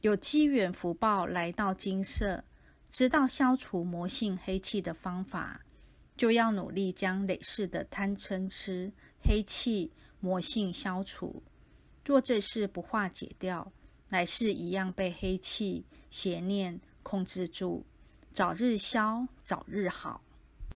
有机缘福报来到金色，知道消除魔性黑气的方法，就要努力将累世的贪嗔痴黑气魔性消除。若这事不化解掉，来世一样被黑气邪念控制住，早日消，早日好。